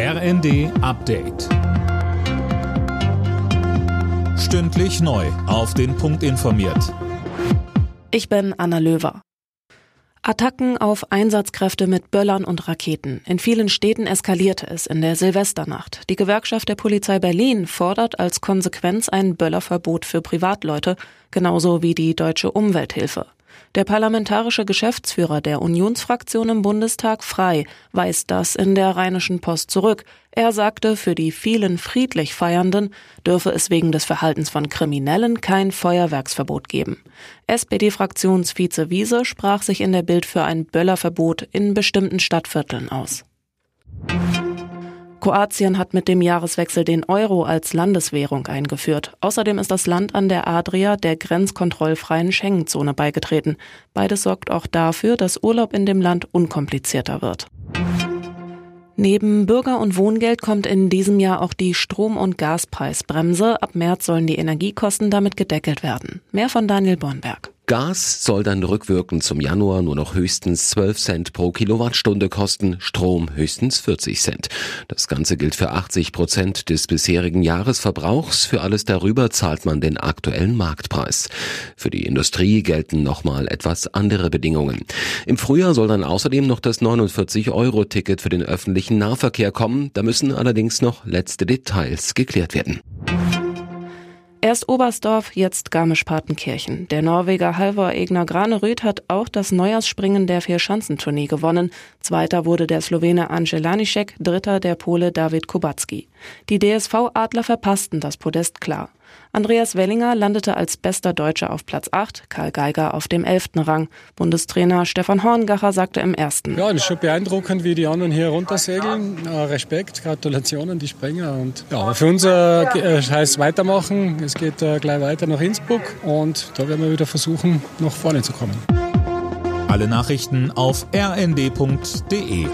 RND Update. Stündlich neu. Auf den Punkt informiert. Ich bin Anna Löwer. Attacken auf Einsatzkräfte mit Böllern und Raketen. In vielen Städten eskalierte es in der Silvesternacht. Die Gewerkschaft der Polizei Berlin fordert als Konsequenz ein Böllerverbot für Privatleute, genauso wie die Deutsche Umwelthilfe. Der parlamentarische Geschäftsführer der Unionsfraktion im Bundestag Frei weist das in der Rheinischen Post zurück. Er sagte, für die vielen friedlich Feiernden dürfe es wegen des Verhaltens von Kriminellen kein Feuerwerksverbot geben. SPD-Fraktionsvize Wiese sprach sich in der Bild für ein Böllerverbot in bestimmten Stadtvierteln aus. Kroatien hat mit dem Jahreswechsel den Euro als Landeswährung eingeführt. Außerdem ist das Land an der Adria der grenzkontrollfreien Schengen-Zone beigetreten. Beides sorgt auch dafür, dass Urlaub in dem Land unkomplizierter wird. Neben Bürger- und Wohngeld kommt in diesem Jahr auch die Strom- und Gaspreisbremse. Ab März sollen die Energiekosten damit gedeckelt werden. Mehr von Daniel Bornberg. Gas soll dann rückwirkend zum Januar nur noch höchstens 12 Cent pro Kilowattstunde kosten, Strom höchstens 40 Cent. Das Ganze gilt für 80 Prozent des bisherigen Jahresverbrauchs. Für alles darüber zahlt man den aktuellen Marktpreis. Für die Industrie gelten nochmal etwas andere Bedingungen. Im Frühjahr soll dann außerdem noch das 49-Euro-Ticket für den öffentlichen Nahverkehr kommen. Da müssen allerdings noch letzte Details geklärt werden. Erst Oberstdorf, jetzt Garmisch-Partenkirchen. Der Norweger Halvor Egner Granerüth hat auch das Neujahrsspringen der Vierschanzentournee gewonnen. Zweiter wurde der Slowene Lanišek, dritter der Pole David Kubacki. Die DSV-Adler verpassten das Podest klar. Andreas Wellinger landete als bester Deutscher auf Platz 8, Karl Geiger auf dem 11. Rang. Bundestrainer Stefan Horngacher sagte im ersten. Ja, das ist schon beeindruckend, wie die anderen hier runtersegeln. Respekt, Gratulation an die Springer. Und ja, für uns äh, äh, heißt weitermachen. Es geht äh, gleich weiter nach Innsbruck und da werden wir wieder versuchen, nach vorne zu kommen. Alle Nachrichten auf rnd.de